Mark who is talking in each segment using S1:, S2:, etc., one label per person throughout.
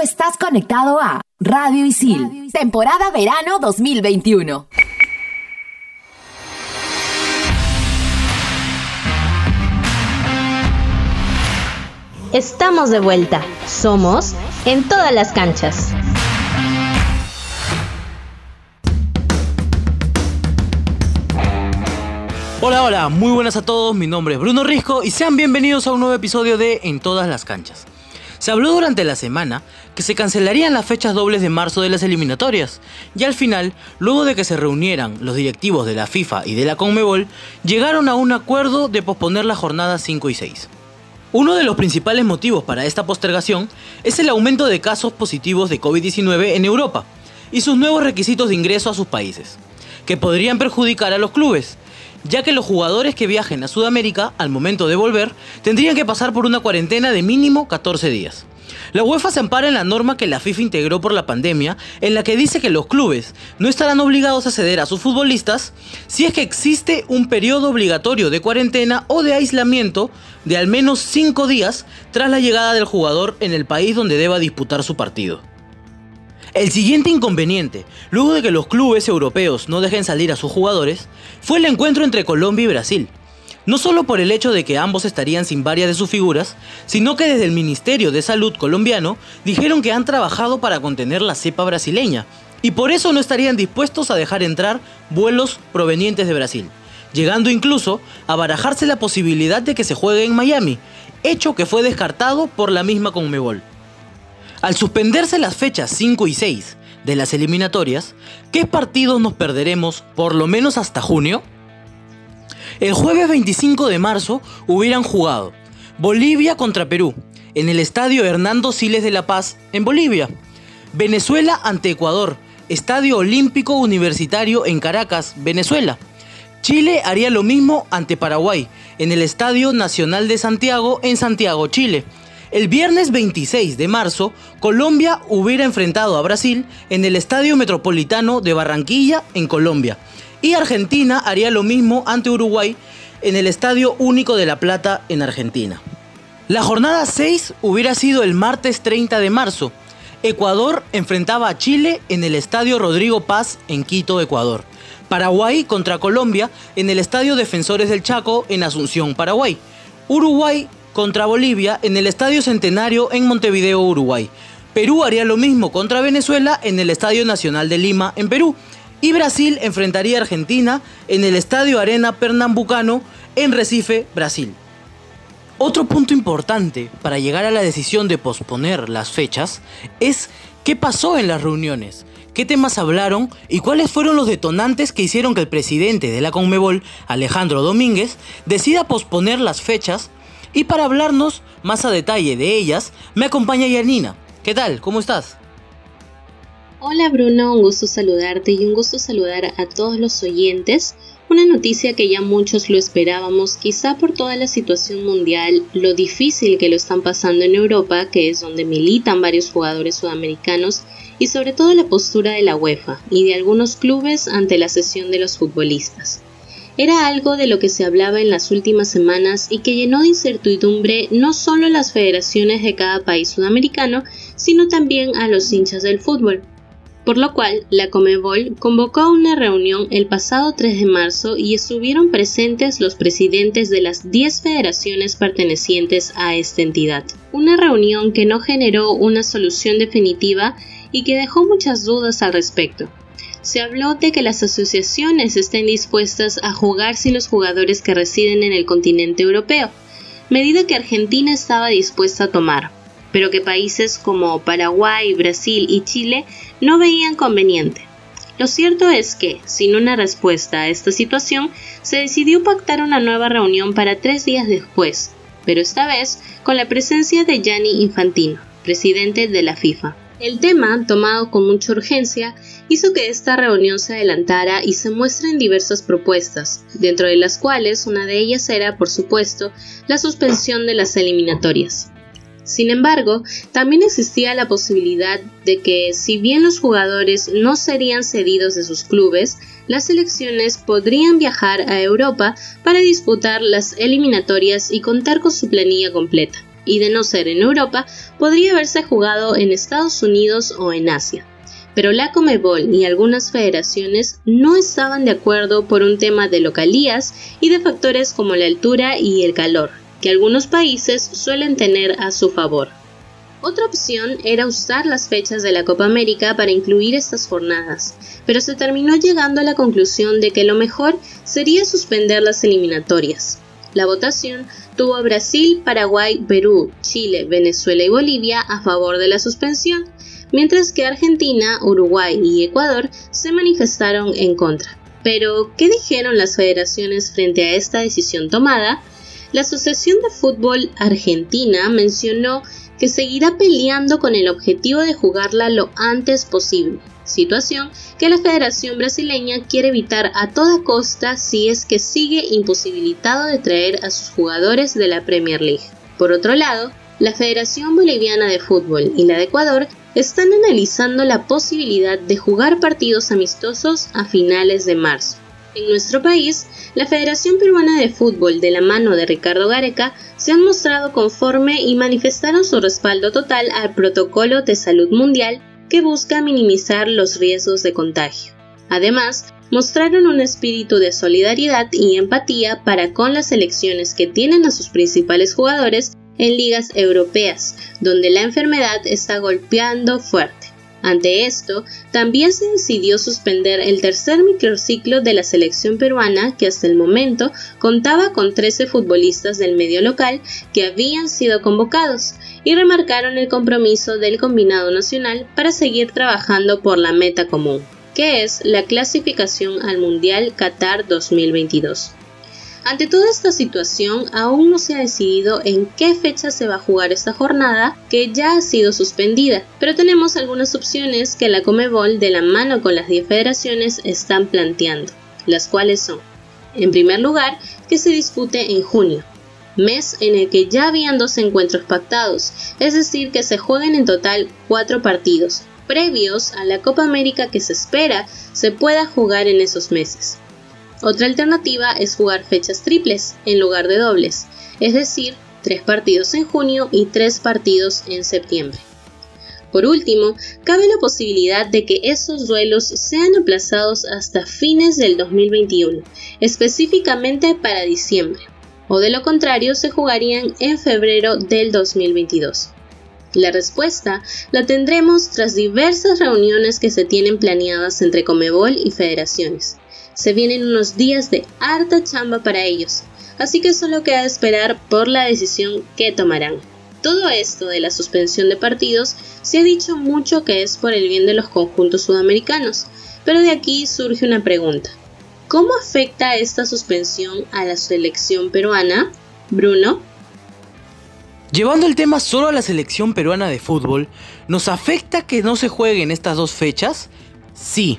S1: estás conectado a Radio Isil, temporada verano 2021.
S2: Estamos de vuelta. Somos en todas las canchas.
S3: Hola, hola, muy buenas a todos, mi nombre es Bruno Risco y sean bienvenidos a un nuevo episodio de En todas las canchas. Se habló durante la semana que se cancelarían las fechas dobles de marzo de las eliminatorias, y al final, luego de que se reunieran los directivos de la FIFA y de la CONMEBOL, llegaron a un acuerdo de posponer las jornadas 5 y 6. Uno de los principales motivos para esta postergación es el aumento de casos positivos de COVID-19 en Europa y sus nuevos requisitos de ingreso a sus países, que podrían perjudicar a los clubes, ya que los jugadores que viajen a Sudamérica al momento de volver tendrían que pasar por una cuarentena de mínimo 14 días. La UEFA se ampara en la norma que la FIFA integró por la pandemia, en la que dice que los clubes no estarán obligados a ceder a sus futbolistas si es que existe un periodo obligatorio de cuarentena o de aislamiento de al menos 5 días tras la llegada del jugador en el país donde deba disputar su partido. El siguiente inconveniente, luego de que los clubes europeos no dejen salir a sus jugadores, fue el encuentro entre Colombia y Brasil. No solo por el hecho de que ambos estarían sin varias de sus figuras, sino que desde el Ministerio de Salud colombiano dijeron que han trabajado para contener la cepa brasileña, y por eso no estarían dispuestos a dejar entrar vuelos provenientes de Brasil, llegando incluso a barajarse la posibilidad de que se juegue en Miami, hecho que fue descartado por la misma Conmebol. Al suspenderse las fechas 5 y 6 de las eliminatorias, ¿qué partidos nos perderemos por lo menos hasta junio? El jueves 25 de marzo hubieran jugado Bolivia contra Perú en el estadio Hernando Siles de La Paz en Bolivia, Venezuela ante Ecuador, Estadio Olímpico Universitario en Caracas, Venezuela. Chile haría lo mismo ante Paraguay en el Estadio Nacional de Santiago en Santiago, Chile. El viernes 26 de marzo, Colombia hubiera enfrentado a Brasil en el Estadio Metropolitano de Barranquilla, en Colombia. Y Argentina haría lo mismo ante Uruguay en el Estadio Único de La Plata, en Argentina. La jornada 6 hubiera sido el martes 30 de marzo. Ecuador enfrentaba a Chile en el Estadio Rodrigo Paz, en Quito, Ecuador. Paraguay contra Colombia en el Estadio Defensores del Chaco, en Asunción, Paraguay. Uruguay contra Bolivia en el Estadio Centenario en Montevideo, Uruguay. Perú haría lo mismo contra Venezuela en el Estadio Nacional de Lima, en Perú. Y Brasil enfrentaría a Argentina en el Estadio Arena Pernambucano en Recife, Brasil. Otro punto importante para llegar a la decisión de posponer las fechas es qué pasó en las reuniones, qué temas hablaron y cuáles fueron los detonantes que hicieron que el presidente de la Conmebol, Alejandro Domínguez, decida posponer las fechas y para hablarnos más a detalle de ellas, me acompaña Yanina. ¿Qué tal? ¿Cómo estás?
S2: Hola Bruno, un gusto saludarte y un gusto saludar a todos los oyentes. Una noticia que ya muchos lo esperábamos, quizá por toda la situación mundial, lo difícil que lo están pasando en Europa, que es donde militan varios jugadores sudamericanos, y sobre todo la postura de la UEFA y de algunos clubes ante la sesión de los futbolistas era algo de lo que se hablaba en las últimas semanas y que llenó de incertidumbre no solo las federaciones de cada país sudamericano, sino también a los hinchas del fútbol. Por lo cual, la Comebol convocó una reunión el pasado 3 de marzo y estuvieron presentes los presidentes de las 10 federaciones pertenecientes a esta entidad. Una reunión que no generó una solución definitiva y que dejó muchas dudas al respecto se habló de que las asociaciones estén dispuestas a jugar sin los jugadores que residen en el continente europeo, medida que Argentina estaba dispuesta a tomar, pero que países como Paraguay, Brasil y Chile no veían conveniente. Lo cierto es que, sin una respuesta a esta situación, se decidió pactar una nueva reunión para tres días después, pero esta vez con la presencia de Gianni Infantino, presidente de la FIFA. El tema, tomado con mucha urgencia, hizo que esta reunión se adelantara y se muestren diversas propuestas, dentro de las cuales una de ellas era, por supuesto, la suspensión de las eliminatorias. Sin embargo, también existía la posibilidad de que, si bien los jugadores no serían cedidos de sus clubes, las selecciones podrían viajar a Europa para disputar las eliminatorias y contar con su planilla completa. Y de no ser en Europa, podría haberse jugado en Estados Unidos o en Asia. Pero la Comebol y algunas federaciones no estaban de acuerdo por un tema de localías y de factores como la altura y el calor, que algunos países suelen tener a su favor. Otra opción era usar las fechas de la Copa América para incluir estas jornadas, pero se terminó llegando a la conclusión de que lo mejor sería suspender las eliminatorias. La votación tuvo a Brasil, Paraguay, Perú, Chile, Venezuela y Bolivia a favor de la suspensión, mientras que Argentina, Uruguay y Ecuador se manifestaron en contra. Pero, ¿qué dijeron las federaciones frente a esta decisión tomada? La Asociación de Fútbol Argentina mencionó que seguirá peleando con el objetivo de jugarla lo antes posible, situación que la Federación Brasileña quiere evitar a toda costa si es que sigue imposibilitado de traer a sus jugadores de la Premier League. Por otro lado, la Federación Boliviana de Fútbol y la de Ecuador están analizando la posibilidad de jugar partidos amistosos a finales de marzo. En nuestro país, la Federación Peruana de Fútbol de la mano de Ricardo Gareca se han mostrado conforme y manifestaron su respaldo total al protocolo de salud mundial que busca minimizar los riesgos de contagio. Además, mostraron un espíritu de solidaridad y empatía para con las elecciones que tienen a sus principales jugadores en ligas europeas, donde la enfermedad está golpeando fuerte. Ante esto, también se decidió suspender el tercer microciclo de la selección peruana que hasta el momento contaba con 13 futbolistas del medio local que habían sido convocados y remarcaron el compromiso del combinado nacional para seguir trabajando por la meta común, que es la clasificación al Mundial Qatar 2022. Ante toda esta situación, aún no se ha decidido en qué fecha se va a jugar esta jornada, que ya ha sido suspendida, pero tenemos algunas opciones que la Comebol, de la mano con las 10 federaciones, están planteando, las cuales son, en primer lugar, que se dispute en junio, mes en el que ya habían dos encuentros pactados, es decir, que se jueguen en total cuatro partidos, previos a la Copa América que se espera se pueda jugar en esos meses. Otra alternativa es jugar fechas triples en lugar de dobles, es decir, tres partidos en junio y tres partidos en septiembre. Por último, cabe la posibilidad de que esos duelos sean aplazados hasta fines del 2021, específicamente para diciembre, o de lo contrario se jugarían en febrero del 2022. La respuesta la tendremos tras diversas reuniones que se tienen planeadas entre Comebol y federaciones, se vienen unos días de harta chamba para ellos, así que solo queda esperar por la decisión que tomarán. Todo esto de la suspensión de partidos se ha dicho mucho que es por el bien de los conjuntos sudamericanos, pero de aquí surge una pregunta. ¿Cómo afecta esta suspensión a la selección peruana? Bruno.
S3: Llevando el tema solo a la selección peruana de fútbol, ¿nos afecta que no se jueguen estas dos fechas? Sí,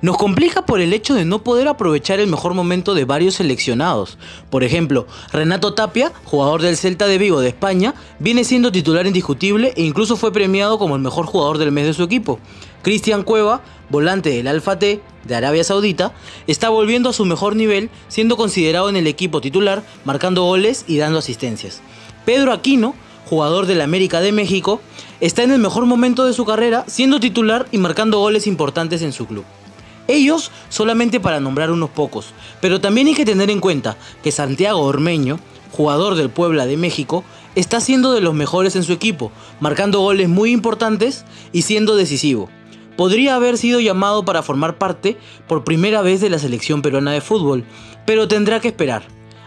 S3: nos complica por el hecho de no poder aprovechar el mejor momento de varios seleccionados. Por ejemplo, Renato Tapia, jugador del Celta de Vigo de España, viene siendo titular indiscutible e incluso fue premiado como el mejor jugador del mes de su equipo. Cristian Cueva, volante del Alfa T de Arabia Saudita, está volviendo a su mejor nivel, siendo considerado en el equipo titular, marcando goles y dando asistencias. Pedro Aquino, jugador del América de México, está en el mejor momento de su carrera, siendo titular y marcando goles importantes en su club. Ellos solamente para nombrar unos pocos, pero también hay que tener en cuenta que Santiago Ormeño, jugador del Puebla de México, está siendo de los mejores en su equipo, marcando goles muy importantes y siendo decisivo. Podría haber sido llamado para formar parte por primera vez de la selección peruana de fútbol, pero tendrá que esperar,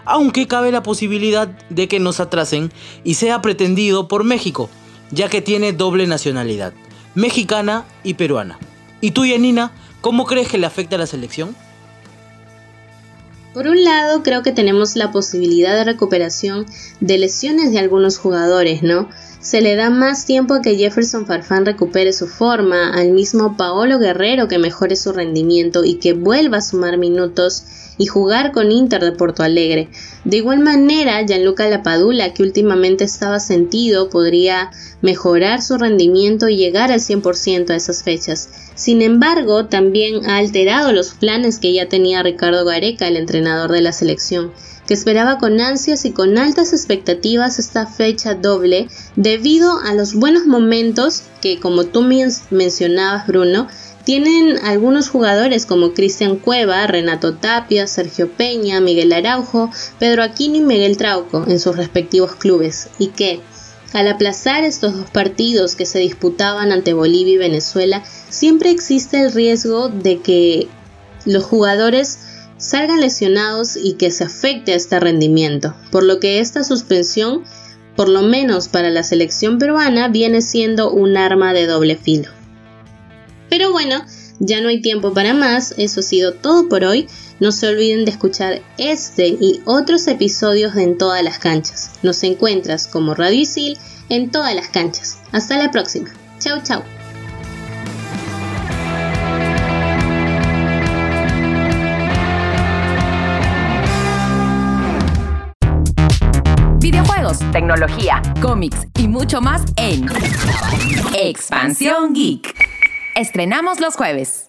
S3: aunque cabe la posibilidad de que nos atrasen y sea pretendido por México, ya que tiene doble nacionalidad, mexicana y peruana. ¿Y tú, Yanina? ¿Cómo crees que le afecta a la selección?
S2: Por un lado, creo que tenemos la posibilidad de recuperación de lesiones de algunos jugadores, ¿no? Se le da más tiempo a que Jefferson Farfán recupere su forma, al mismo Paolo Guerrero que mejore su rendimiento y que vuelva a sumar minutos y jugar con Inter de Porto Alegre. De igual manera, Gianluca Lapadula, que últimamente estaba sentido, podría mejorar su rendimiento y llegar al 100% a esas fechas. Sin embargo, también ha alterado los planes que ya tenía Ricardo Gareca, el entrenador de la selección, que esperaba con ansias y con altas expectativas esta fecha doble debido a los buenos momentos que, como tú mencionabas, Bruno, tienen algunos jugadores como Cristian Cueva, Renato Tapia, Sergio Peña, Miguel Araujo, Pedro Aquino y Miguel Trauco en sus respectivos clubes, y que, al aplazar estos dos partidos que se disputaban ante Bolivia y Venezuela, siempre existe el riesgo de que los jugadores salgan lesionados y que se afecte a este rendimiento, por lo que esta suspensión, por lo menos para la selección peruana, viene siendo un arma de doble filo. Pero bueno, ya no hay tiempo para más, eso ha sido todo por hoy. No se olviden de escuchar este y otros episodios de En todas las canchas. Nos encuentras como Radio Isil en todas las canchas. Hasta la próxima. Chau chau.
S1: Videojuegos, tecnología, cómics y mucho más en Expansión Geek. Estrenamos los jueves.